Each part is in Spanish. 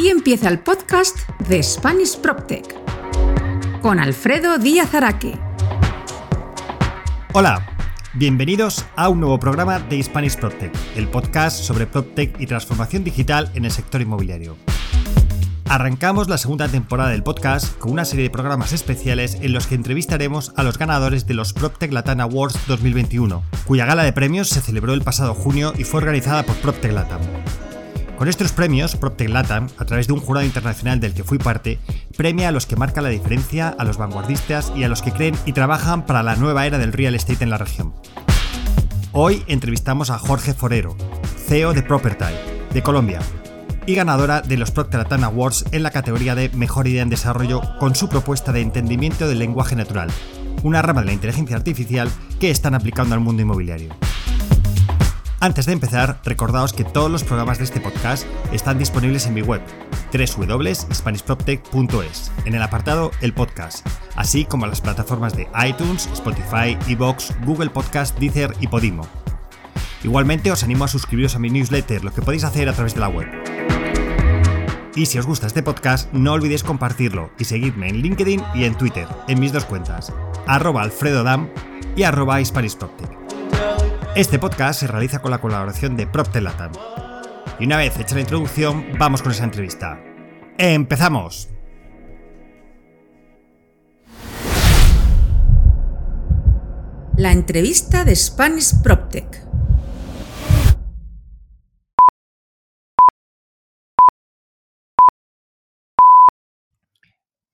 Aquí empieza el podcast de Spanish PropTech con Alfredo Díaz Araque. Hola, bienvenidos a un nuevo programa de Spanish PropTech, el podcast sobre PropTech y transformación digital en el sector inmobiliario. Arrancamos la segunda temporada del podcast con una serie de programas especiales en los que entrevistaremos a los ganadores de los PropTech Latam Awards 2021, cuya gala de premios se celebró el pasado junio y fue organizada por PropTech Latam. Con estos premios, PropTech Latam, a través de un jurado internacional del que fui parte, premia a los que marcan la diferencia, a los vanguardistas y a los que creen y trabajan para la nueva era del real estate en la región. Hoy entrevistamos a Jorge Forero, CEO de Property, de Colombia, y ganadora de los Procter Latam Awards en la categoría de Mejor Idea en Desarrollo con su propuesta de entendimiento del lenguaje natural, una rama de la inteligencia artificial que están aplicando al mundo inmobiliario. Antes de empezar, recordaos que todos los programas de este podcast están disponibles en mi web, www.spanishproptech.es, en el apartado El Podcast, así como las plataformas de iTunes, Spotify, Evox, Google Podcast, Deezer y Podimo. Igualmente os animo a suscribiros a mi newsletter, lo que podéis hacer a través de la web. Y si os gusta este podcast, no olvidéis compartirlo y seguidme en LinkedIn y en Twitter, en mis dos cuentas, arroba alfredodam y arroba este podcast se realiza con la colaboración de PropTelatam. Y una vez hecha la introducción, vamos con esa entrevista. ¡Empezamos! La entrevista de Spanish PropTech.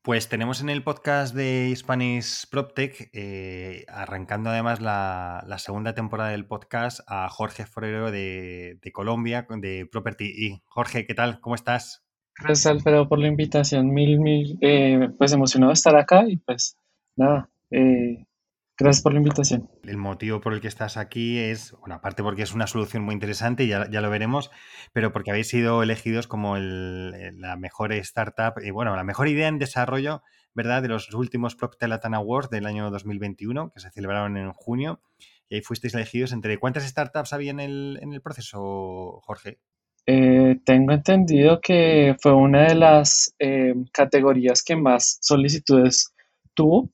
Pues tenemos en el podcast de Spanish PropTech, eh, arrancando además la, segunda temporada del podcast, a Jorge Forero de, Colombia, de Property. Y Jorge, ¿qué tal? ¿Cómo estás? Gracias, Alfredo, por la invitación. Mil, mil, eh, pues emocionado de estar acá y pues nada, eh, Gracias por la invitación. El motivo por el que estás aquí es, bueno, aparte porque es una solución muy interesante, ya, ya lo veremos, pero porque habéis sido elegidos como la mejor startup y, bueno, la mejor idea en desarrollo, ¿verdad?, de los últimos PropTech Latam Awards del año 2021, que se celebraron en junio, y ahí fuisteis elegidos entre... ¿Cuántas startups había en el, en el proceso, Jorge? Eh, tengo entendido que fue una de las eh, categorías que más solicitudes tuvo.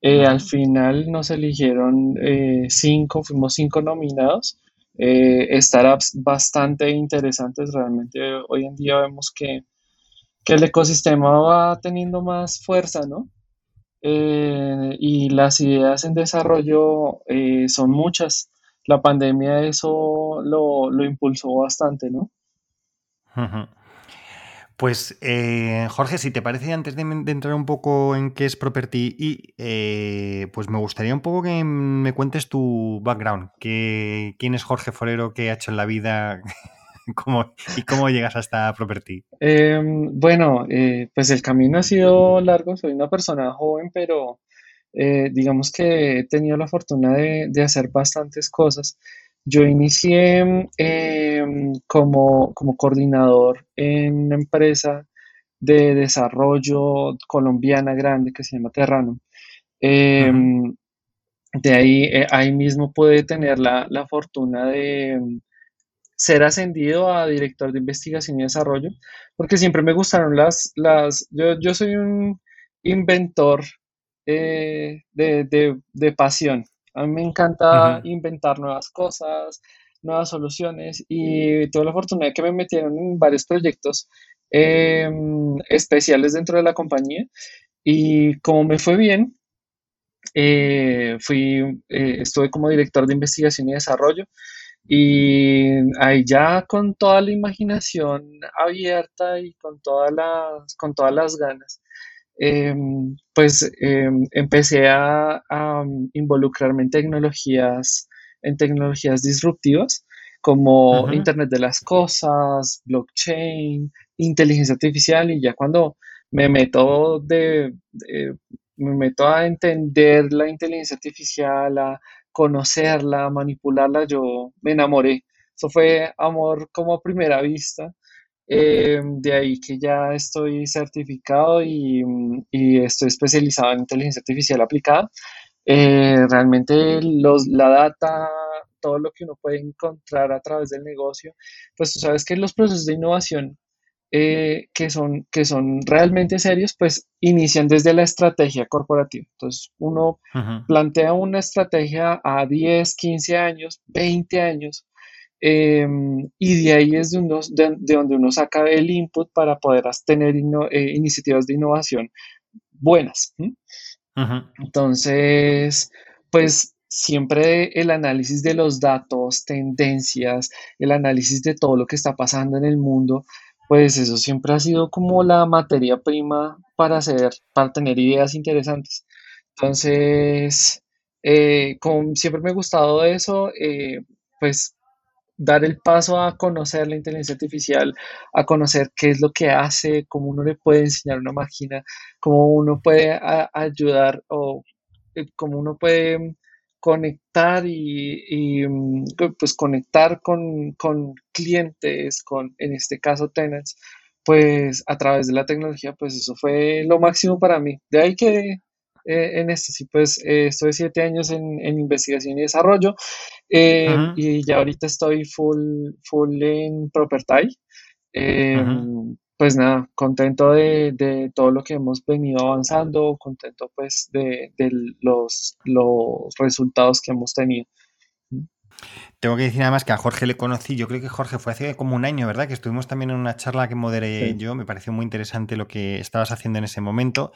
Eh, al final nos eligieron eh, cinco, fuimos cinco nominados. Eh, startups bastante interesantes, realmente hoy en día vemos que, el ecosistema va teniendo más fuerza, ¿no? y las ideas en desarrollo son muchas. La pandemia eso lo, lo impulsó bastante, ¿no? Pues eh, Jorge, si te parece, antes de, entrar un poco en qué es Property y eh, pues me gustaría un poco que me cuentes tu background, que, quién es Jorge Forero, qué ha hecho en la vida y cómo llegas hasta Property. Em, bueno, eh, pues el camino ha sido largo, soy una persona joven, pero digamos que he tenido la fortuna de hacer bastantes cosas. Yo inicié em, como, coordinador en una empresa de desarrollo colombiana grande que se llama Terrano. Em, de ahí, eh, ahí mismo pude tener la, fortuna de em, ser ascendido a director de investigación y desarrollo, porque siempre me gustaron las, las yo, soy un inventor eh, de pasión. A mí me encanta inventar nuevas cosas, nuevas soluciones y tuve la fortuna de que me metieron en varios proyectos em, especiales dentro de la compañía y como me fue bien, eh, fui, eh, estuve como director de investigación y desarrollo y ahí ya con toda la imaginación abierta y con todas las, con todas las ganas Em, pues em, empecé a, involucrarme en tecnologías, en tecnologías disruptivas como Internet de las Cosas, blockchain, inteligencia artificial y ya cuando me meto de, me meto a entender la inteligencia artificial, a conocerla, a manipularla, yo me enamoré. Eso fue amor como a primera vista. Eh, de ahí que ya estoy certificado y, estoy especializado en inteligencia artificial aplicada. Eh, realmente los, la data, todo lo que uno puede encontrar a través del negocio, pues tú sabes que los procesos de innovación eh, que, son, que son realmente serios, pues inician desde la estrategia corporativa. Entonces, uno plantea una estrategia a 10, 15 años, 20 años, em, y de ahí es de, de, donde uno saca el input para poder tener eh, iniciativas de innovación buenas. Entonces, pues siempre el análisis de los datos, tendencias, el análisis de todo lo que está pasando en el mundo, pues eso siempre ha sido como la materia prima para hacer, para tener ideas interesantes. Entonces, eh, como siempre me ha gustado eso, eh, pues dar el paso a conocer la inteligencia artificial, a conocer qué es lo que hace, cómo uno le puede enseñar una máquina, cómo uno puede ayudar o eh, cómo uno puede conectar y, mm, pues conectar con, clientes, con en este caso tenants, pues a través de la tecnología, pues eso fue lo máximo para mí. De ahí que eh, en este, sí, pues eh, estoy siete años en, investigación y desarrollo eh, y ya ahorita estoy full, full en Property pues nada, contento de, todo lo que hemos venido avanzando, contento pues de, los, los resultados que hemos tenido. Tengo que decir además que a Jorge le conocí, yo creo que Jorge fue hace como un año, ¿verdad? Que estuvimos también en una charla que moderé yo, me pareció muy interesante lo que estabas haciendo en ese momento.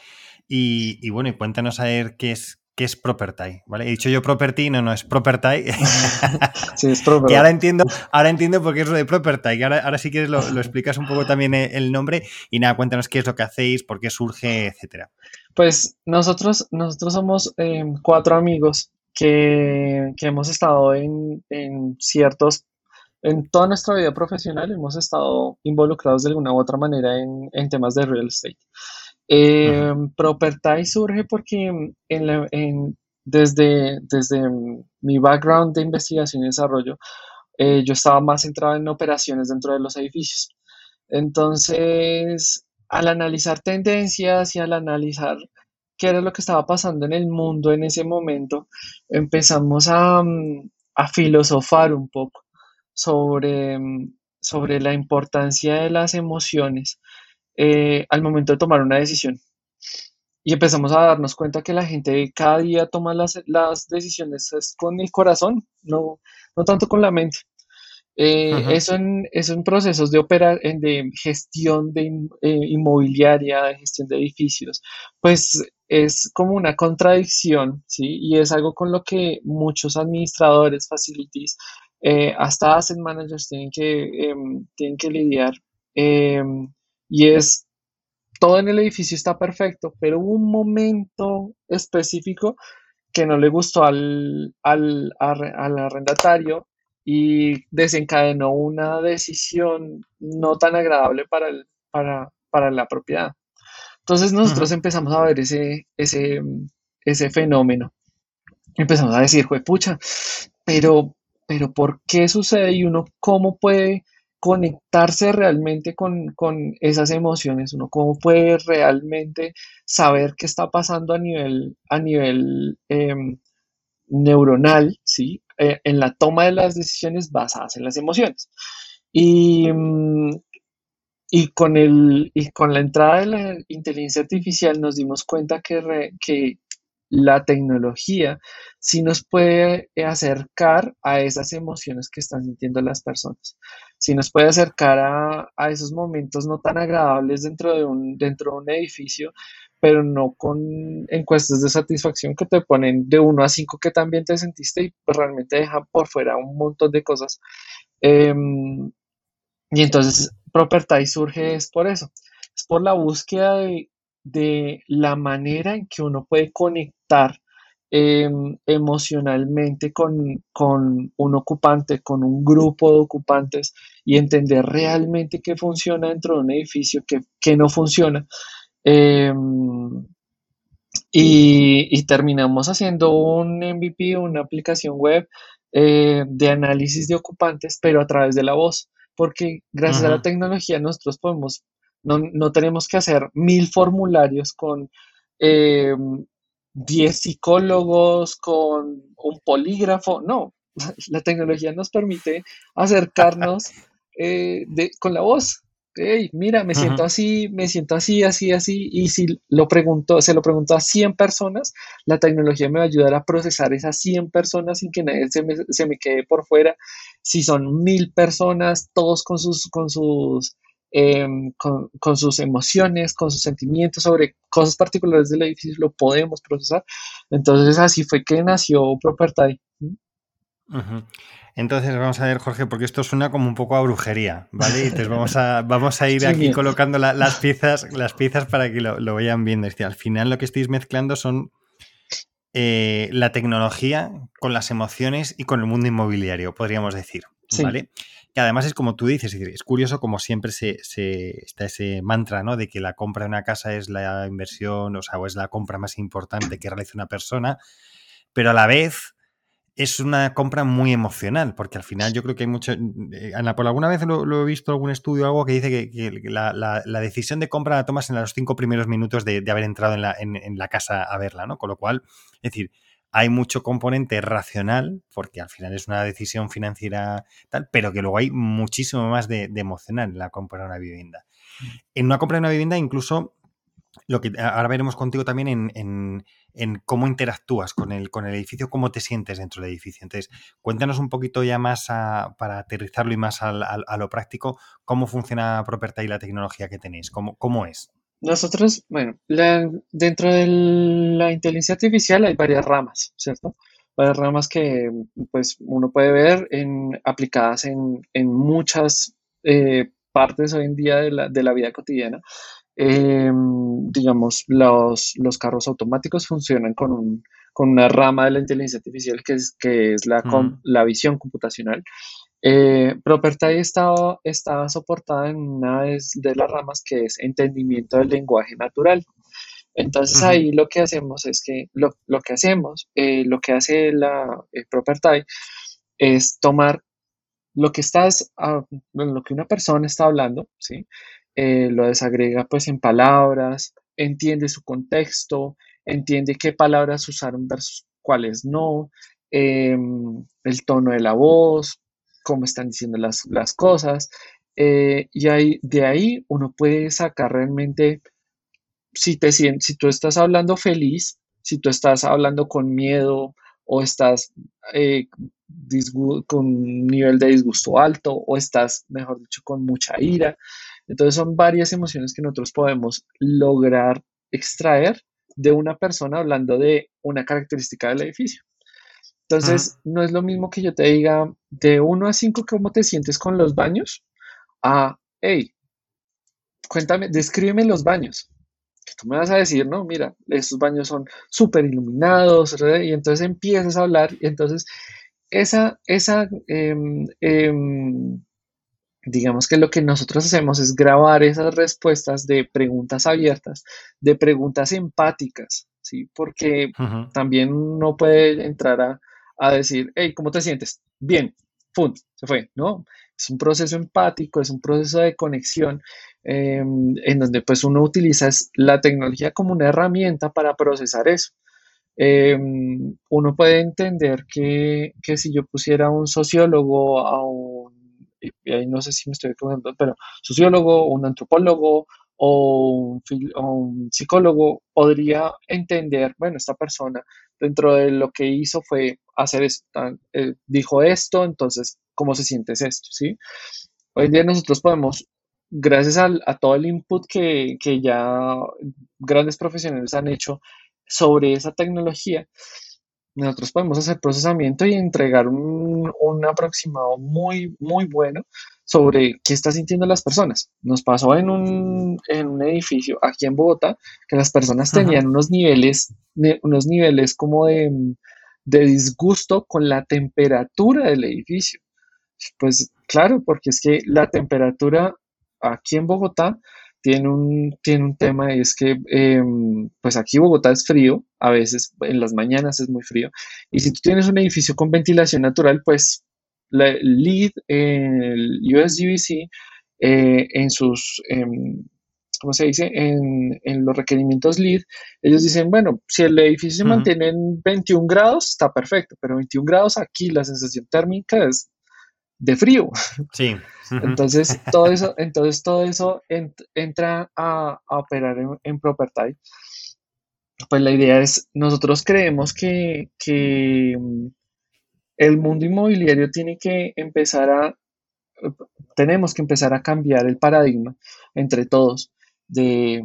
Y, y bueno, y cuéntanos a ver qué es, que es Property, ¿vale? He dicho yo Property, no, no, es Property. sí, es Property. y ahora entiendo, ahora entiendo por qué es lo de Property, y ahora, ahora si quieres lo, explicas un poco también eh, el nombre y nada, cuéntanos qué es lo que hacéis, por qué surge, etcétera. Pues nosotros, nosotros somos eh, cuatro amigos que, hemos estado en, ciertos en toda nuestra vida profesional hemos estado involucrados de alguna u otra manera en, en temas de real estate. Eh, Property surge porque desde, mi background de investigación y desarrollo, eh, yo estaba más centrado en operaciones dentro de los edificios. Entonces, al analizar tendencias y al analizar qué era lo que estaba pasando en el mundo en ese momento, empezamos a, a filosofar un poco sobre, sobre la importancia de las emociones eh, al momento de tomar una decisión. Y empezamos a darnos cuenta que la gente cada día toma las, decisiones con el corazón, no, no tanto con la mente. Eh, eso, en, eso, procesos de, operar, de gestión de eh, inmobiliaria, de gestión de edificios, pues es como una contradicción, ¿sí? Y es algo con lo que muchos administradores, facilities, hasta asset managers tienen que, em, tienen que lidiar. Y es, todo en el edificio está perfecto, pero hubo un momento específico que no le gustó al, al, arrendatario y desencadenó una decisión no tan agradable para, el, para, para la propiedad. Entonces nosotros empezamos a ver ese, ese, ese fenómeno. Empezamos a decir, pucha, pero, pero ¿por qué sucede? Y uno, ¿cómo puede conectarse realmente con, esas emociones, uno cómo puede realmente saber qué está pasando a nivel, a nivel em, neuronal, ¿sí? Eh, en la toma de las decisiones basadas en las emociones. Y, mm, y, con, el, y con la entrada de la inteligencia artificial nos dimos cuenta que, que la tecnología sí nos puede acercar a esas emociones que están sintiendo las personas, sí nos puede acercar a, esos momentos no tan agradables dentro de, un, dentro de un edificio, pero no con encuestas de satisfacción que te ponen de 1 a 5 que también te sentiste y pues realmente dejan por fuera un montón de cosas. Em, y entonces Property surge es por eso, es por la búsqueda de de la manera en que uno puede conectar em, emocionalmente con, un ocupante, con un grupo de ocupantes y entender realmente qué funciona dentro de un edificio, qué, no funciona. Em, y, terminamos haciendo un MVP, una aplicación web eh, de análisis de ocupantes, pero a través de la voz, porque gracias a la tecnología nosotros podemos no, tenemos que hacer mil formularios con eh, diez psicólogos, con un polígrafo. No, la tecnología nos permite acercarnos eh, con la voz. hey, mira, me siento así, me siento así, así, así, y si lo pregunto, se lo pregunto a 100 personas, la tecnología me va a ayudar a procesar esas 100 personas sin que nadie se me, se me quede por fuera. Si son mil personas, todos con sus, con sus, em, con, con, sus emociones, con sus sentimientos sobre cosas particulares del edificio, lo podemos procesar. Entonces así fue que nació Property. Entonces vamos a ver, Jorge, porque esto suena como un poco a brujería, ¿vale? Entonces vamos a, vamos a ir aquí colocando las, piezas, las piezas para que lo, vayan viendo. al final lo que estáis mezclando son eh, la tecnología con las emociones y con el mundo inmobiliario, podríamos decir, ¿vale? Y además es como tú dices, es, curioso como siempre se, está ese mantra, ¿no? De que la compra de una casa es la inversión, o sea, o es la compra más importante que realiza una persona, pero a la vez es una compra muy emocional, porque al final yo creo que hay mucho... Eh, Ana, por alguna vez lo, he visto algún estudio o algo que dice que, la, decisión de compra la tomas en los cinco primeros minutos de, haber entrado en la, en, la, casa a verla, ¿no? Con lo cual, es decir, hay mucho componente racional, porque al final es una decisión financiera tal, pero que luego hay muchísimo más de, emocional en la compra de una vivienda. Mm. En una compra de una vivienda incluso lo que ahora veremos contigo también en, en, cómo interactúas con el, con el edificio, cómo te sientes dentro del edificio. Entonces, cuéntanos un poquito ya más para aterrizarlo y más a lo práctico, cómo funciona Property y la tecnología que tenéis, cómo, cómo es. Nosotros, bueno, dentro de la inteligencia artificial hay varias ramas, ¿cierto? Varias ramas que pues uno puede ver en, aplicadas en, en muchas eh, partes hoy en día de la, de la vida cotidiana. Em, digamos, los, los, carros automáticos funcionan con, un, con, una rama de la inteligencia artificial que es, que es la, la visión computacional. Eh, Property estaba, estaba soportada en una de, las ramas que es entendimiento del lenguaje natural. Entonces ahí lo que hacemos es que lo, lo que hacemos, eh, lo que hace la eh, Property es tomar lo que estás, ah, lo que una persona está hablando, ¿sí? Eh, lo desagrega pues en palabras, entiende su contexto, entiende qué palabras usaron versus cuáles no, em, el tono de la voz, cómo están diciendo las, cosas. Eh, y ahí, de ahí uno puede sacar realmente si, te, si tú estás hablando feliz, si tú estás hablando con miedo o estás eh, con un nivel de disgusto alto o estás, mejor dicho, con mucha ira. Entonces son varias emociones que nosotros podemos lograr extraer de una persona hablando de una característica del edificio. Entonces, no es lo mismo que yo te diga de 1 a 5 cómo te sientes con los baños, a, hey, cuéntame, descríbeme los baños. Que tú me vas a decir, no, mira, estos baños son súper iluminados, y entonces empiezas a hablar, y entonces esa, esa em, em, digamos que lo que nosotros hacemos es grabar esas respuestas de preguntas abiertas, de preguntas empáticas, ¿sí? Porque también uno puede entrar a, decir, hey, ¿cómo te sientes? Bien, ¡pum! Se fue, ¿no? Es un proceso empático, es un proceso de conexión em, en donde pues uno utiliza la tecnología como una herramienta para procesar eso. Em, uno puede entender que, que si yo pusiera un sociólogo a un y ahí no sé si me estoy equivocando, pero sociólogo, un antropólogo o un, psicólogo podría entender, bueno, esta persona dentro de lo que hizo fue hacer esto, eh, dijo esto, entonces, ¿cómo se siente esto? ¿sí? Hoy día nosotros podemos, gracias a todo el input que, que ya grandes profesionales han hecho sobre esa tecnología, nosotros podemos hacer procesamiento y entregar un, aproximado muy, muy bueno sobre qué están sintiendo las personas. Nos pasó en un, edificio aquí en Bogotá que las personas tenían unos niveles, unos niveles como de, de disgusto con la temperatura del edificio. Pues claro, porque es que la temperatura aquí en Bogotá tiene un, tiene un tema y es que em, pues aquí Bogotá es frío, a veces en las mañanas es muy frío, y si tú tienes un edificio con ventilación natural, pues la LEED, el USGBC, eh, en sus, em, ¿cómo se dice? En, en, los requerimientos LEED, ellos dicen, bueno, si el edificio se mantiene en 21 grados, está perfecto, pero 21 grados aquí la sensación térmica es de frío. Sí. Entonces, todo eso, entonces, todo eso entra a, operar en, en Property. Pues la idea es, nosotros creemos que, que el mundo inmobiliario tiene que empezar a, tenemos que empezar a cambiar el paradigma entre todos de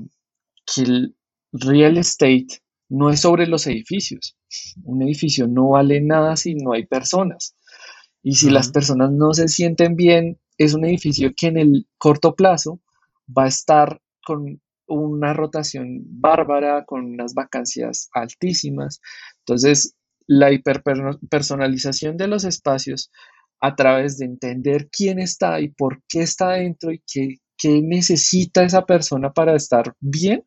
que el real estate no es sobre los edificios. Un edificio no vale nada si no hay personas. Y si las personas no se sienten bien, es un edificio que en el corto plazo va a estar con una rotación bárbara, con unas vacancias altísimas. Entonces, la hiperpersonalización de los espacios a través de entender quién está y por qué está dentro y qué, necesita esa persona para estar bien,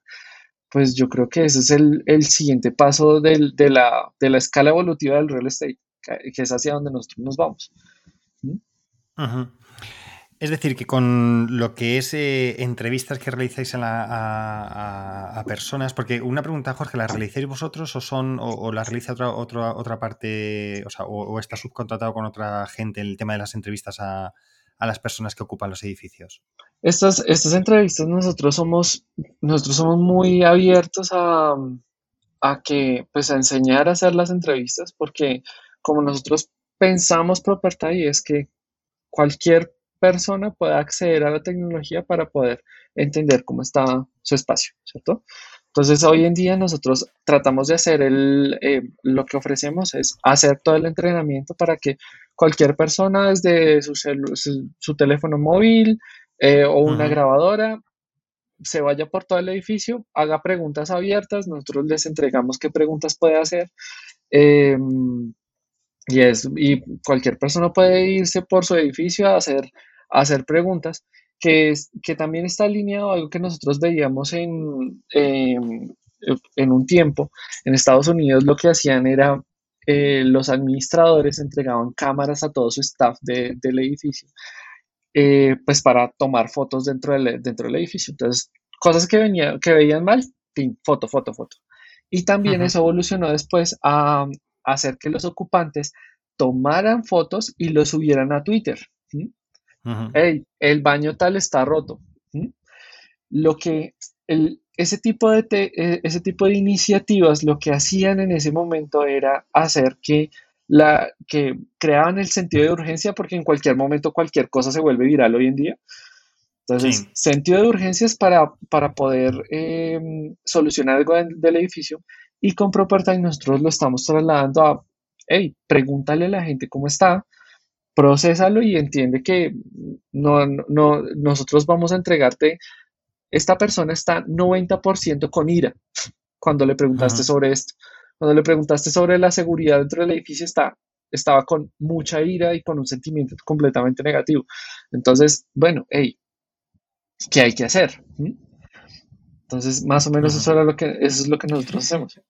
pues yo creo que ese es el, siguiente paso de, la, de, la, escala evolutiva del real estate, que es hacia donde nosotros nos vamos. ¿Mm? Es decir, que con lo que es eh, entrevistas que realizáis a, personas, porque una pregunta, Jorge, ¿la realizáis vosotros o son o, la realiza otra, otra, otra parte, o, sea, o, está subcontratado con otra gente el tema de las entrevistas a, las personas que ocupan los edificios? Estas, estas entrevistas nosotros somos, nosotros somos muy abiertos a, a que, pues a enseñar a hacer las entrevistas, porque como nosotros pensamos Property es que cualquier persona pueda acceder a la tecnología para poder entender cómo está su espacio, ¿cierto? Entonces, hoy en día nosotros tratamos de hacer el, eh, lo que ofrecemos es hacer todo el entrenamiento para que cualquier persona desde su, su, teléfono móvil eh, o una grabadora se vaya por todo el edificio, haga preguntas abiertas, nosotros les entregamos qué preguntas puede hacer. Em, y, es, y cualquier persona puede irse por su edificio a hacer, hacer preguntas, que, es, que también está alineado a algo que nosotros veíamos en, en un tiempo. En Estados Unidos lo que hacían era eh, los administradores entregaban cámaras a todo su staff del edificio, eh, pues para tomar fotos dentro del, dentro del edificio. Entonces, cosas que, venía, que veían mal, foto, foto, foto. Y también eso evolucionó después a, hacer que los ocupantes tomaran fotos y lo subieran a Twitter. El baño tal está roto. Lo que ese, tipo de e, ese tipo de iniciativas lo que hacían en ese momento era hacer que la que creaban el sentido de urgencia porque en cualquier momento cualquier cosa se vuelve viral hoy en día. Entonces, sentido de urgencia es para, para poder em, solucionar algo del edificio y con Property nosotros lo estamos trasladando a, hey, pregúntale a la gente cómo está, procésalo y entiende que no, no, nosotros vamos a entregarte, esta persona está 90% con ira cuando le preguntaste sobre esto. Cuando le preguntaste sobre la seguridad dentro del edificio, está, estaba con mucha ira y con un sentimiento completamente negativo. Entonces, bueno, hey, ¿qué hay que hacer? Entonces, más o menos eso, lo que, eso es lo que nosotros hacemos.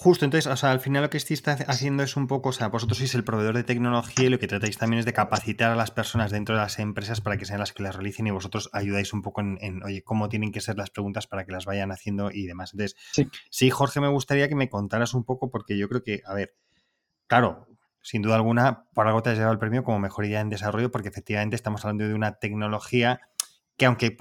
Justo, entonces, o sea, al final lo que estáis haciendo es un poco, o sea, vosotros sois el proveedor de tecnología y lo que tratáis también es de capacitar a las personas dentro de las empresas para que sean las que las realicen y vosotros ayudáis un poco en, oye, cómo tienen que ser las preguntas para que las vayan haciendo y demás. Entonces, sí. Jorge, me gustaría que me contaras un poco porque yo creo que, a ver, claro, sin duda alguna, por algo te has llevado el premio como mejor idea en desarrollo porque efectivamente estamos hablando de una tecnología que aunque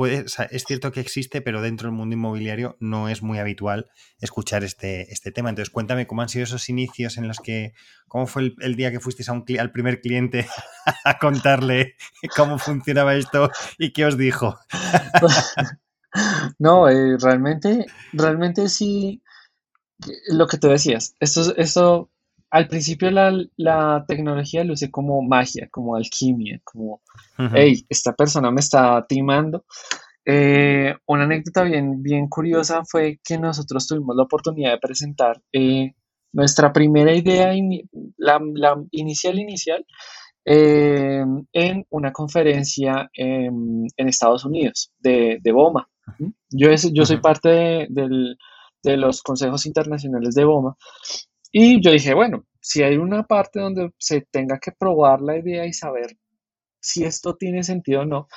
es cierto que existe, pero dentro del mundo inmobiliario no es muy habitual escuchar este, este tema. Entonces, cuéntame cómo han sido esos inicios en los que, cómo fue el, día que fuisteis a un, al primer cliente a contarle cómo funcionaba esto y qué os dijo. no, eh, realmente, realmente sí, lo que tú decías, esto, esto al principio la, tecnología luce como magia, como alquimia, como, hey, esta persona me está timando. Eh, una anécdota bien, bien curiosa fue que nosotros tuvimos la oportunidad de presentar eh, nuestra primera idea, la, inicial inicial, eh, en una conferencia en Estados Unidos de, BOMA. Yo, yo soy parte de los consejos internacionales de BOMA y yo dije, bueno, si hay una parte donde se tenga que probar la idea y saber si esto tiene sentido o no,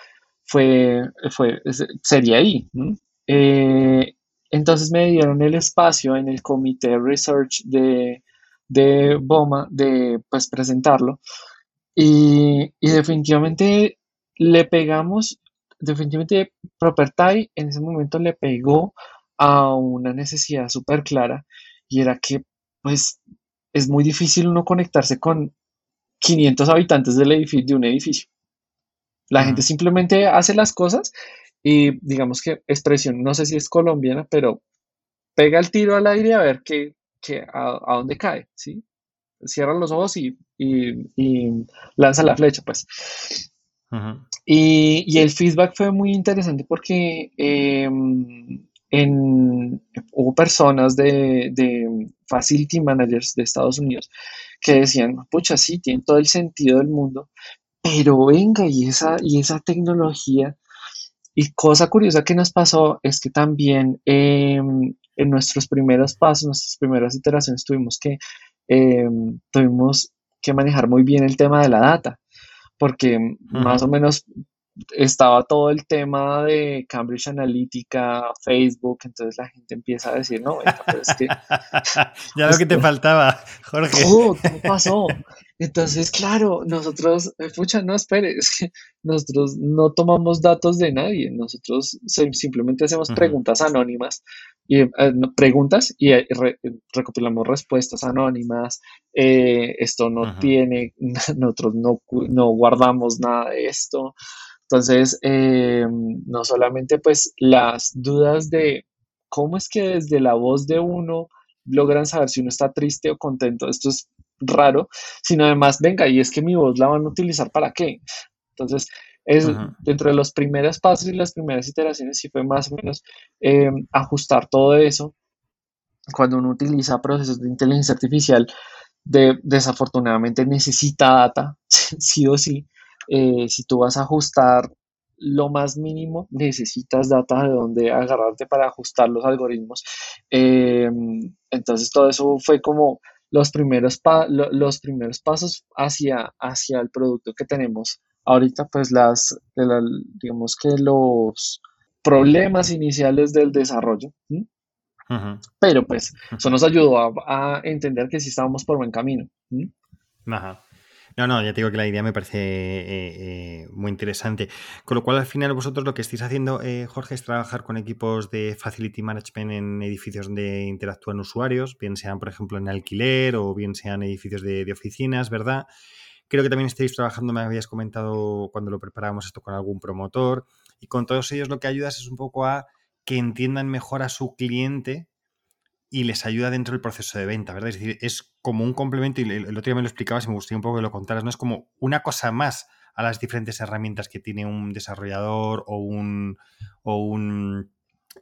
fue, fue, sería ahí. Eh, entonces me dieron el espacio en el comité research de, de BOMA de pues presentarlo. Y, y definitivamente le pegamos, definitivamente Property en ese momento le pegó a una necesidad súper clara y era que pues es muy difícil uno conectarse con 500 habitantes del edificio, de un edificio. La gente simplemente hace las cosas y digamos que expresión, no sé si es colombiana, pero pega el tiro al aire a ver qué, qué- a, a dónde cae, ¿sí? Cierra los ojos y, y- y lanza la flecha, pues. Y, y el feedback fue muy interesante porque em, en, hubo personas de, de facility managers de Estados Unidos que decían, pucha, sí, tiene todo el sentido del mundo, pero venga, y esa, y esa tecnología, y cosa curiosa que nos pasó es que también em, en nuestros primeros pasos, nuestras primeras iteraciones, tuvimos que, em, tuvimos que manejar muy bien el tema de la data porque más o menos estaba todo el tema de Cambridge Analytica, Facebook, entonces la gente empieza a decir, no, venga, pero es que Ya lo que te faltaba, Jorge. todo, todo pasó. Entonces, claro, nosotros, pucha, no, espere, es que nosotros no tomamos datos de nadie, nosotros simplemente hacemos preguntas anónimas y eh, preguntas y eh, re- recopilamos respuestas anónimas. eh, esto no tiene, nosotros no, no guardamos nada de esto. Entonces, eh, no solamente pues las dudas de cómo es que desde la voz de uno logran saber si uno está triste o contento, esto es raro, sino además, venga, y es que mi voz la van a utilizar para qué. Entonces, es dentro de los primeros pasos y las primeras iteraciones, sí fue más o menos eh, ajustar todo eso. Cuando uno utiliza procesos de inteligencia artificial, de, desafortunadamente necesita data, sí o sí. Eh, si tú vas a ajustar lo más mínimo, necesitas data de donde agarrarte para ajustar los algoritmos. Eh, entonces todo eso fue como los primeros, pa- lo- los primeros pasos hacia, hacia el producto que tenemos ahorita, pues las, la- digamos que los problemas iniciales del desarrollo. Pero pues eso nos ayudó a, a entender que sí estábamos por buen camino. ¿sí? Ajá. No, no, ya te digo que la idea me parece eh, eh, muy interesante. Con lo cual, al final, vosotros lo que estáis haciendo, eh, Jorge, es trabajar con equipos de facility management en edificios donde interactúan usuarios, bien sean, por ejemplo, en alquiler o bien sean edificios de, de oficinas, ¿verdad? Creo que también estáis trabajando, me habías comentado cuando lo preparábamos esto con algún promotor. Y con todos ellos lo que ayudas es un poco a que entiendan mejor a su cliente y les ayuda dentro del proceso de venta, ¿verdad? Es decir, es como un complemento, y el otro día me lo explicabas y me gustaría un poco que lo contaras, ¿no? Es como una cosa más a las diferentes herramientas que tiene un desarrollador o un, o un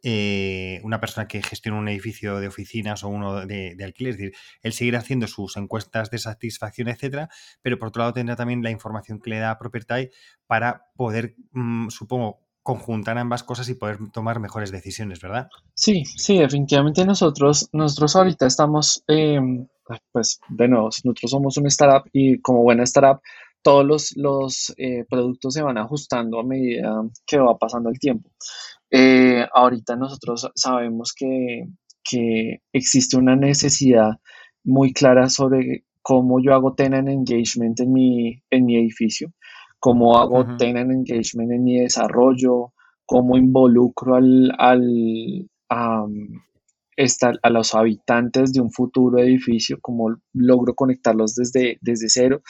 eh, una persona que gestiona un edificio de oficinas o uno de, de alquiler. Es decir, él seguirá haciendo sus encuestas de satisfacción, etcétera, pero por otro lado tendrá también la información que le da Property para poder, mm, supongo, conjuntar ambas cosas y poder tomar mejores decisiones, ¿verdad? Sí, sí, definitivamente nosotros, nosotros ahorita estamos, eh, pues de nuevo, nosotros somos una startup y como buena startup, todos los, los eh, productos se van ajustando a medida que va pasando el tiempo. Eh, ahorita nosotros sabemos que, que existe una necesidad muy clara sobre cómo yo hago tenant engagement en mi, en mi edificio, cómo hago Ujú. tenant engagement en mi desarrollo, cómo involucro al, al, a, esta- a los habitantes de un futuro edificio, cómo logro conectarlos desde, desde cero.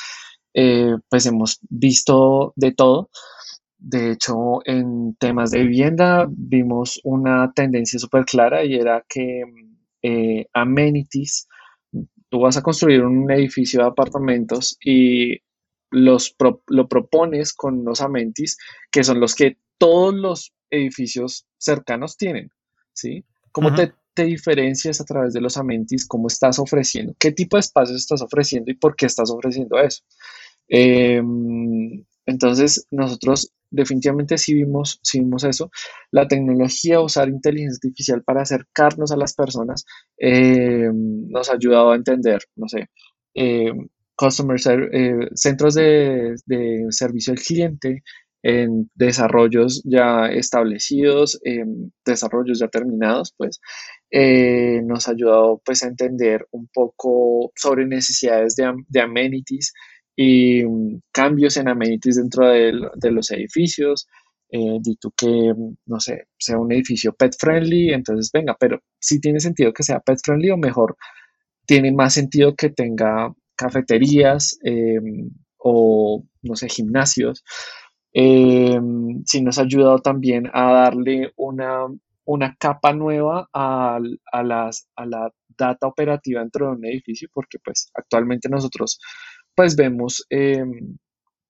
Eh, pues hemos visto de todo. De hecho, en temas de vivienda vimos una tendencia súper clara y era que eh, amenities, tú vas a construir un edificio de apartamentos y los pro- lo propones con unos amenities que son los que todos los edificios cercanos tienen, ¿sí? ¿Cómo te, te diferencias a través de los amenities? ¿Cómo estás ofreciendo? ¿Qué tipo de espacios estás ofreciendo y por qué estás ofreciendo eso? Eh, entonces, nosotros definitivamente sí vimos, sí vimos eso. La tecnología, usar inteligencia artificial para acercarnos a las personas, eh, nos ha ayudado a entender, no sé, eh, customer eh, centros de, de servicio al cliente en desarrollos ya establecidos, en desarrollos ya terminados, pues eh, nos ha ayudado pues a entender un poco sobre necesidades de, de amenities y mm, cambios en amenities dentro de, los edificios. Eh, di tú que, mm, no sé, sea un edificio pet friendly, entonces venga, pero si tiene sentido que sea pet friendly o mejor, tiene más sentido que tenga cafeterías em, o, no sé, gimnasios. Em, si nos ha ayudado también a darle una, una capa nueva a, las, a la data operativa dentro de un edificio, porque pues actualmente nosotros pues vemos, em,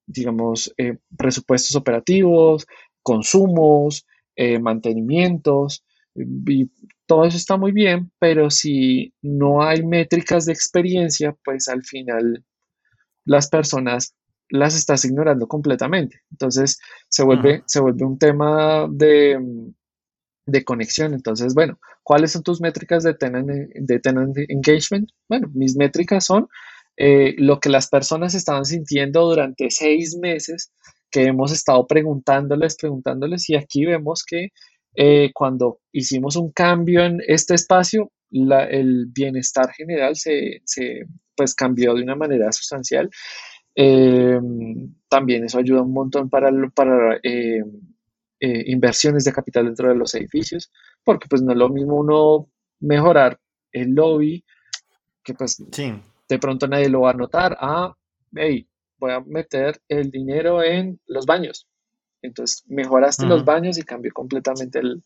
digamos, eh, presupuestos operativos, consumos, eh, mantenimientos, y todo eso está muy bien, pero si no hay métricas de experiencia, pues al final las personas las estás ignorando completamente. Entonces se vuelve, se vuelve un tema de, de, conexión. Entonces, bueno, ¿cuáles son tus métricas de tenant, de tenant engagement? Bueno, mis métricas son eh, lo que las personas estaban sintiendo durante seis meses que hemos estado preguntándoles, preguntándoles y aquí vemos que eh, cuando hicimos un cambio en este espacio, el bienestar general se, pues cambió de una manera sustancial. Eh, también eso ayuda un montón para, para inversiones de capital dentro de los edificios, porque pues no es lo mismo uno mejorar el lobby, que pues sí de pronto nadie lo va a notar. Ah, hey, voy a meter el dinero en los baños. Entonces mejoraste los baños y cambió completamente el,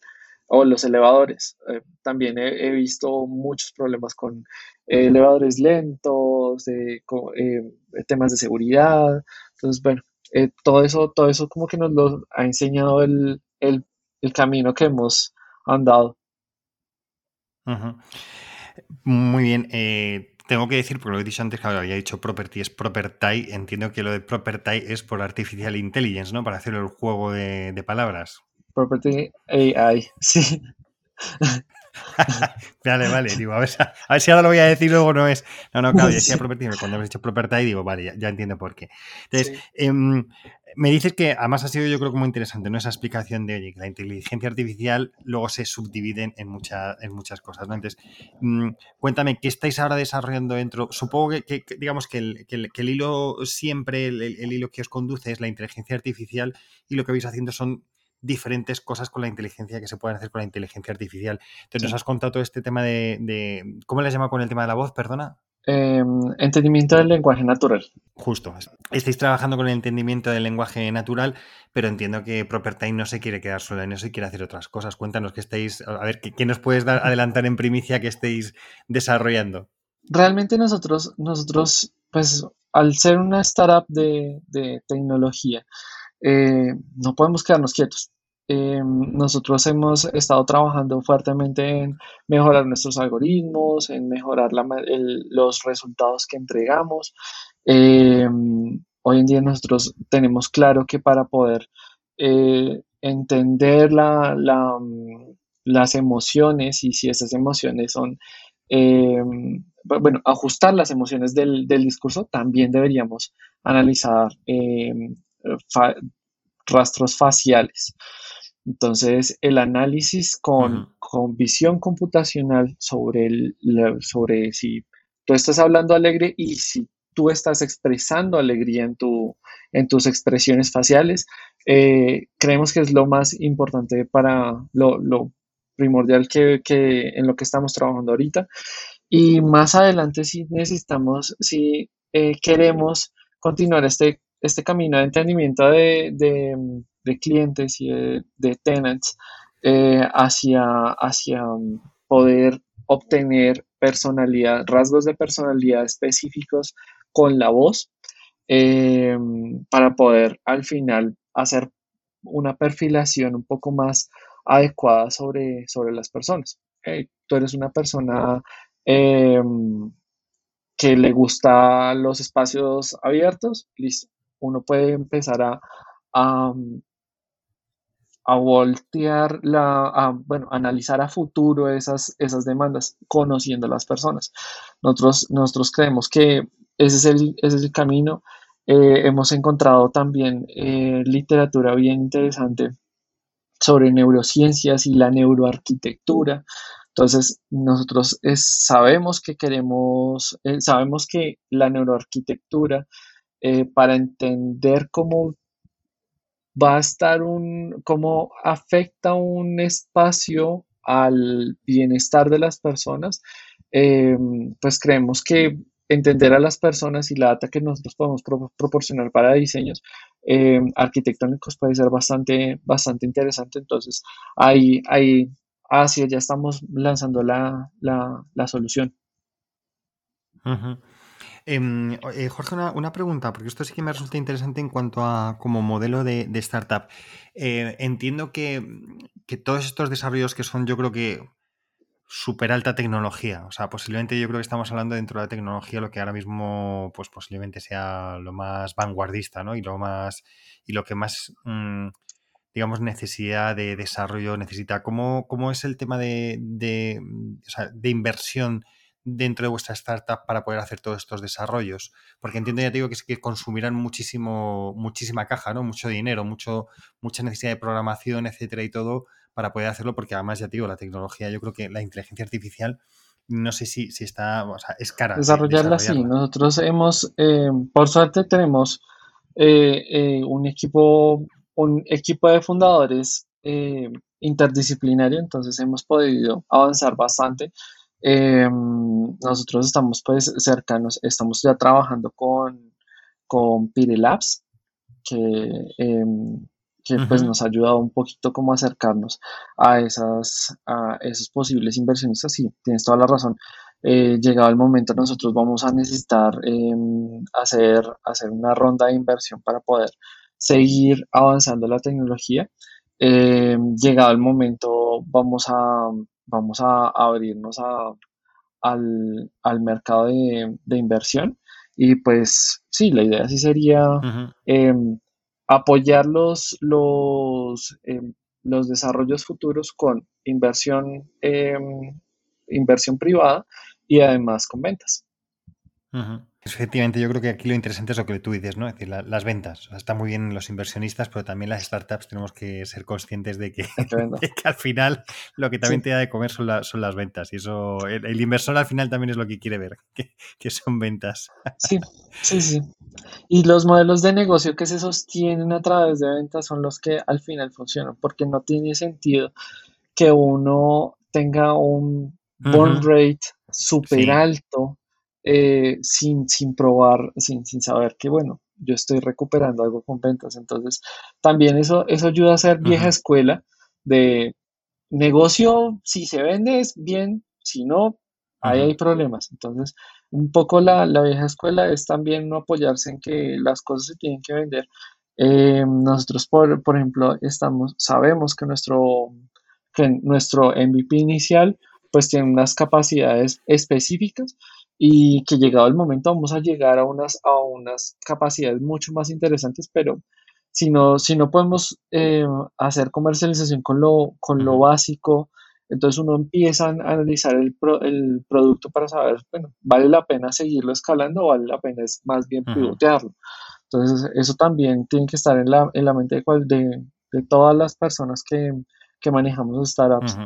o los elevadores. Eh, también he, visto muchos problemas con elevadores lentos, eh, temas de seguridad. Entonces, bueno, eh, todo eso, todo eso como que nos lo ha enseñado el, camino que hemos andado. Muy bien. Tengo que decir, porque lo he dicho antes, que había dicho property es property. Entiendo que lo de property es por artificial intelligence, ¿no? Para hacer el juego de, de palabras. Property AI, sí. vale, vale, digo, a ver, si ahora lo voy a decir luego no es. No, no, claro, decía property, cuando hemos dicho property, digo, vale, ya, entiendo por qué. Entonces, em, me dices que además ha sido yo creo que muy interesante, ¿no? Esa explicación de, oye, que la inteligencia artificial luego se subdivide en, mucha, en muchas cosas, ¿no? Entonces, mm, cuéntame, ¿qué estáis ahora desarrollando dentro? Supongo que, digamos, que el, que el, hilo siempre, el, el hilo que os conduce es la inteligencia artificial y lo que vais haciendo son diferentes cosas con la inteligencia que se pueden hacer con la inteligencia artificial. Entonces, nos has contado todo este tema de, ¿cómo le llama con el tema de la voz, perdona? Em, entendimiento del lenguaje natural. Justo. Estáis trabajando con el entendimiento del lenguaje natural, pero entiendo que Propertime no se quiere quedar solo en eso y quiere hacer otras cosas. Cuéntanos qué estáis, a ver, ¿qué, nos puedes dar, adelantar en primicia que estéis desarrollando? Realmente nosotros, nosotros, pues, al ser una startup de, de tecnología, eh, no podemos quedarnos quietos. Eh, nosotros hemos estado trabajando fuertemente en mejorar nuestros algoritmos, en mejorar los resultados que entregamos. Eh, hoy en día nosotros tenemos claro que para poder entender las emociones y si esas emociones son, bueno, ajustar las emociones del, discurso, también deberíamos analizar rastros faciales. Entonces, el análisis con, con visión computacional sobre, el, sobre si tú estás hablando alegre y si tú estás expresando alegría en, tu, en tus expresiones faciales, eh, creemos que es lo más importante para lo, lo primordial que, que, en lo que estamos trabajando ahorita. Y más adelante, si necesitamos, si eh, queremos continuar este este camino de entendimiento de, clientes y de, tenants eh, hacia, hacia poder obtener personalidad, rasgos de personalidad específicos con la voz eh, para poder al final hacer una perfilación un poco más adecuada sobre, sobre las personas. tú eres una persona eh, que le gusta los espacios abiertos, listo uno puede empezar a, a, voltear, la, bueno, analizar a futuro esas, esas demandas conociendo a las personas. Nosotros, nosotros creemos que ese es el, ese es el camino. Eh, hemos encontrado también eh, literatura bien interesante sobre neurociencias y la neuroarquitectura. Entonces, nosotros sabemos que queremos, eh, sabemos que la neuroarquitectura eh, para entender cómo va a estar un, cómo afecta un espacio al bienestar de las personas, eh, pues creemos que entender a las personas y la data que nosotros podemos proporcionar para diseños eh, arquitectónicos puede ser bastante, bastante interesante. Entonces, ahí, ahí, hacia ya estamos lanzando la, solución. Em, eh, Jorge, una, pregunta, porque esto sí que me resulta interesante en cuanto a como modelo de, startup. Eh, entiendo que, todos estos desarrollos que son, yo creo que súper alta tecnología, o sea, posiblemente yo creo que estamos hablando dentro de la tecnología lo que ahora mismo, pues posiblemente sea lo más vanguardista, ¿no? Y lo más, y lo que más, mm, digamos, necesidad de desarrollo necesita. ¿Cómo, cómo es el tema de, de inversión? Dentro de vuestra startup para poder hacer todos estos desarrollos? Porque entiendo, ya te digo, que es que consumirán muchísimo, muchísima caja, ¿no? Mucho dinero, mucho, mucha necesidad de programación, etcétera, y todo, para poder hacerlo, porque además, ya te digo, la tecnología, yo creo que la inteligencia artificial, no sé si, si está, o sea, es cara. Desarrollarla, sí. Nosotros hemos, eh, por suerte, tenemos eh, eh, un equipo, un equipo de fundadores interdisciplinario, entonces hemos podido avanzar bastante eh, nosotros estamos pues cercanos, estamos ya trabajando con, con Pire Labs, que, em, que pues nos ha ayudado un poquito como acercarnos a esas a esos posibles inversiones así tienes toda la razón. Eh, llegado el momento nosotros vamos a necesitar em, hacer hacer una ronda de inversión para poder seguir avanzando la tecnología. Em, llegado el momento vamos a vamos a abrirnos al, mercado de, inversión. Y pues sí, la idea sí sería em, apoyar los, los, em, los, desarrollos futuros con inversión, em, inversión privada y además con ventas. Efectivamente, yo creo que aquí lo interesante es lo que tú dices, ¿no? Es decir, las ventas. O está muy bien los inversionistas, pero también las startups tenemos que ser conscientes de que, al final lo que también te da de comer son, son las ventas. Y eso, el, inversor al final también es lo que quiere ver, que, son ventas. Sí, sí, sí. Y los modelos de negocio que se sostienen a través de ventas son los que al final funcionan, porque no tiene sentido que uno tenga un burn rate súper alto eh, sin, sin probar, sin, sin saber que, bueno, yo estoy recuperando algo con ventas. Entonces, también eso, eso ayuda a ser vieja escuela de negocio, si se vende es bien, si no, ahí hay problemas. Entonces, un poco la, vieja escuela es también no apoyarse en que las cosas se tienen que vender. Eh, nosotros, por, por, ejemplo, estamos, sabemos que nuestro, que nuestro MVP inicial pues tiene unas capacidades específicas y que llegado el momento vamos a llegar a unas, a unas capacidades mucho más interesantes, pero si no, si no podemos eh, hacer comercialización con lo, con lo básico, entonces uno empieza a analizar el, el, producto para saber, bueno, ¿vale la pena seguirlo escalando o vale la pena es más bien pivotearlo? Entonces eso también tiene que estar en la, en la mente de, de, de todas las personas que, que manejamos startups.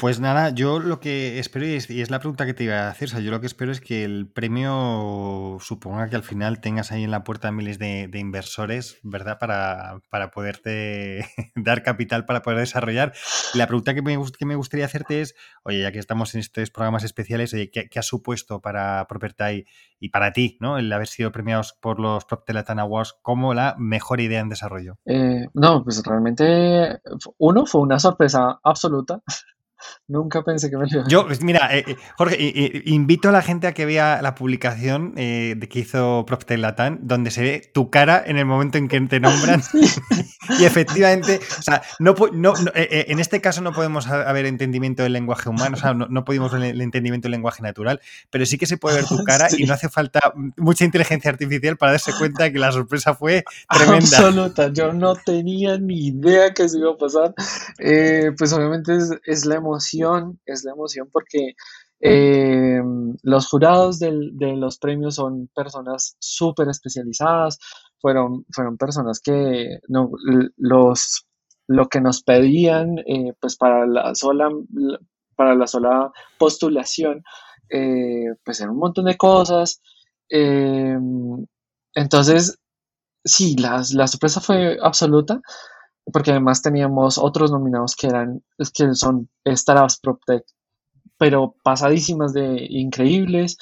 Pues nada, yo lo que espero, y es, la pregunta que te iba a hacer, o sea, yo lo que espero es que el premio suponga que al final tengas ahí en la puerta miles de, inversores, ¿verdad? Para, para poderte dar capital para poder desarrollar. La pregunta que me, que me gustaría hacerte es, oye, ya que estamos en estos programas especiales, oye, ¿qué, ha supuesto para Property y para ti, ¿no? El haber sido premiados por los PropTelatan Awards como la mejor idea en desarrollo. Eh, no, pues realmente, uno, fue una sorpresa absoluta. Nunca pensé que me lo Yo, pues mira, eh, eh, Jorge, invito a la gente a que vea la publicación eh, de que hizo Proptel Latam, donde se ve tu cara en el momento en que te nombran. y efectivamente, o sea, no, no, en este caso no podemos haber entendimiento del lenguaje humano, o sea, no, no pudimos ver el entendimiento del lenguaje natural, pero sí que se puede ver tu cara y no hace falta mucha inteligencia artificial para darse cuenta que la sorpresa fue tremenda. Absoluta, yo no tenía ni idea que se iba a pasar. pues obviamente es, es la emoción es la emoción porque eh, los jurados de los premios son personas súper especializadas, fueron, fueron personas que no, los, lo que nos pedían eh, pues para la sola, para la sola postulación, eh, pues eran un montón de cosas. entonces, sí, la, la sorpresa fue absoluta, porque además teníamos otros nominados que eran, que son startups PropTech, pero pasadísimas de increíbles.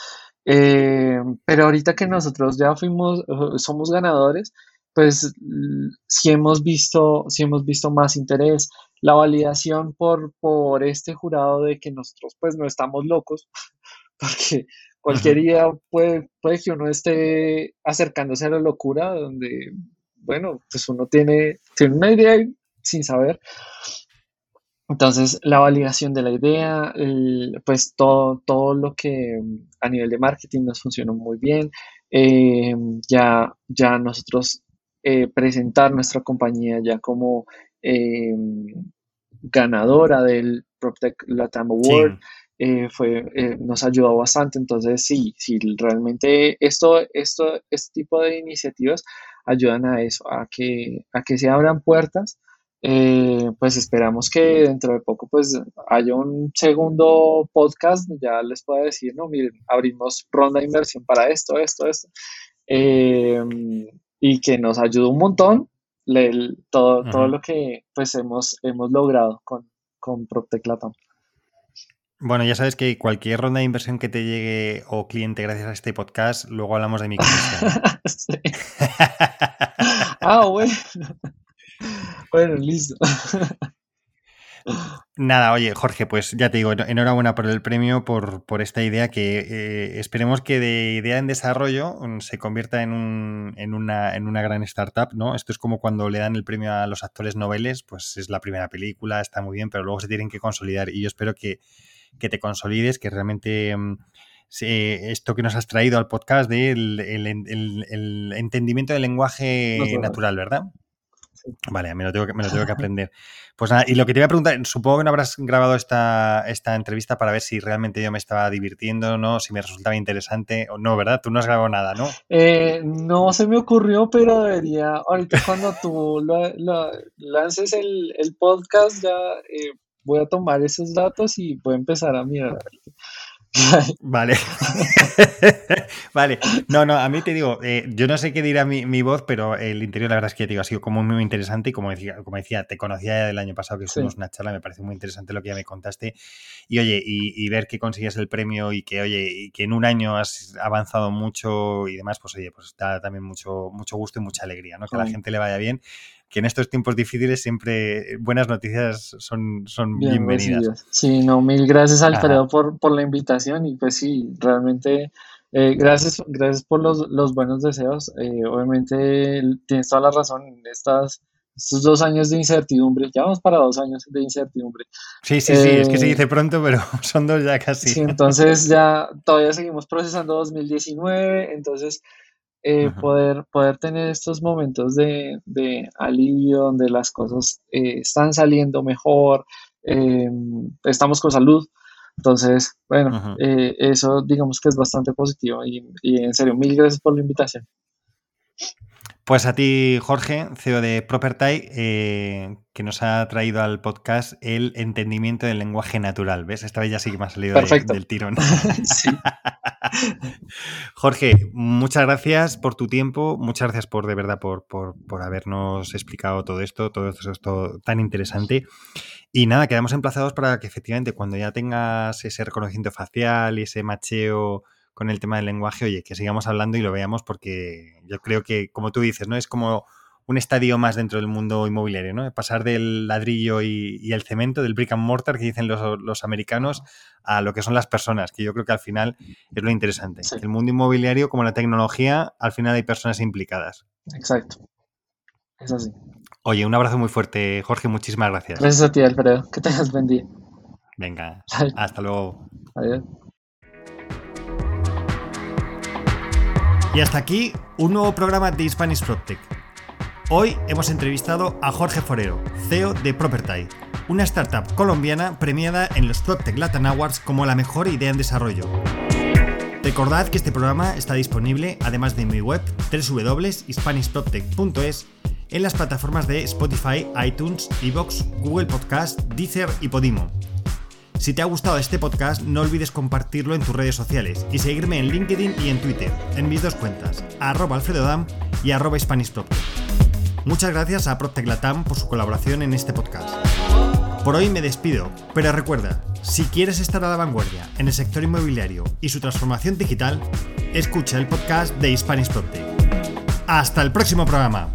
Eh, pero ahorita que nosotros ya fuimos, somos ganadores, pues sí hemos visto, sí hemos visto más interés. La validación por, por este jurado de que nosotros pues no estamos locos, porque cualquier día puede, puede que uno esté acercándose a la locura, donde, bueno, pues uno tiene, tiene una idea sin saber. Entonces, la validación de la idea, pues todo, todo lo que a nivel de marketing nos funcionó muy bien. Eh, ya, ya nosotros eh, presentar nuestra compañía ya como eh, ganadora del PropTech Latam Award. Fue, nos ayudó bastante. Entonces, sí, sí, realmente esto, esto, este tipo de iniciativas ayudan a eso, a que, a que se abran puertas. Eh, pues esperamos que dentro de poco pues haya un segundo podcast, ya les puedo decir, no, miren, abrimos ronda de inversión para esto, esto, esto, eh, y que nos ayude un montón todo, todo lo que pues hemos, hemos logrado con, con PropTech Bueno, ya sabes que cualquier ronda de inversión que te llegue o cliente gracias a este podcast, luego hablamos de mi comisión. ah, bueno. Bueno, listo. Nada, oye, Jorge, pues ya te digo, enhorabuena por el premio, por, por esta idea que eh, esperemos que de idea en desarrollo mm, se convierta en, un, en, una, en una gran startup, ¿no? Esto es como cuando le dan el premio a los actores noveles, pues es la primera película, está muy bien, pero luego se tienen que consolidar y yo espero que, te consolides, que realmente... Mm, esto que nos has traído al podcast del el, entendimiento del lenguaje natural, ¿verdad? Vale, me lo, tengo que, me lo tengo que aprender. Pues nada, y lo que te iba a preguntar, supongo que no habrás grabado esta, esta entrevista para ver si realmente yo me estaba divirtiendo, ¿no? Si me resultaba interesante o no, ¿verdad? Tú no has grabado nada, ¿no? Eh, no se me ocurrió, pero debería, ahorita cuando tú lances el, podcast, ya eh, voy a tomar esos datos y voy a empezar a mirar. Vale. vale. No, no, a mí te digo, eh, yo no sé qué dirá mi, voz, pero el interior, la verdad es que te digo, ha sido como muy interesante. Y como decía, como decía, te conocía ya del año pasado que hicimos una charla, me parece muy interesante lo que ya me contaste. Y oye, y, ver que consigues el premio y que, oye, y que en un año has avanzado mucho y demás, pues oye, pues da también mucho, mucho gusto y mucha alegría, ¿no? Que a la gente le vaya bien que en estos tiempos difíciles siempre buenas noticias son, son bienvenidas. Sí, no, mil gracias Alfredo por, por la invitación y pues sí, realmente eh, gracias, gracias por los, los buenos deseos. Eh, obviamente tienes toda la razón, estas, estos dos años de incertidumbre, ya vamos para dos años de incertidumbre. Sí, sí, sí, es que se eh, dice pronto, pero son dos ya casi. Sí, entonces ya todavía seguimos procesando 2019, entonces eh, poder, poder tener estos momentos de, alivio donde las cosas eh, están saliendo mejor, eh, estamos con salud. Entonces, bueno, eso digamos que es bastante positivo y, y en serio, mil gracias por la invitación. Pues a ti, Jorge, CEO de Property, eh, que nos ha traído al podcast el entendimiento del lenguaje natural. ¿Ves? Esta vez ya sí que me ha salido del tirón. Jorge, muchas gracias por tu tiempo, muchas gracias por de verdad por, por, por habernos explicado todo esto, todo esto tan interesante. Y nada, quedamos emplazados para que efectivamente cuando ya tengas ese reconocimiento facial y ese macheo con el tema del lenguaje, oye, que sigamos hablando y lo veamos porque yo creo que, como tú dices, ¿no? Es como un estadio más dentro del mundo inmobiliario, ¿no? Pasar del ladrillo y, el cemento, del brick and mortar que dicen los, americanos, a lo que son las personas, que yo creo que al final es lo interesante. El mundo inmobiliario, como la tecnología, al final hay personas implicadas. Exacto. Es así. Oye, un abrazo muy fuerte, Jorge, muchísimas gracias. Gracias a ti, Alfredo. Que tengas buen día. Venga, hasta luego. Adiós. Y hasta aquí un nuevo programa de Spanish PropTech. Hoy hemos entrevistado a Jorge Forero, CEO de Property, una startup colombiana premiada en los PropTech Latin Awards como la mejor idea en desarrollo. Recordad que este programa está disponible, además de mi web www.hispanishproptech.es, en las plataformas de Spotify, iTunes, Evox, Google Podcast, Deezer y Podimo. Si te ha gustado este podcast, no olvides compartirlo en tus redes sociales y seguirme en LinkedIn y en Twitter, en mis dos cuentas, arroba alfredodam y arroba Muchas gracias a PropTech Latam por su colaboración en este podcast. Por hoy me despido, pero recuerda, si quieres estar a la vanguardia en el sector inmobiliario y su transformación digital, escucha el podcast de Spanish PropTech. Hasta el próximo programa.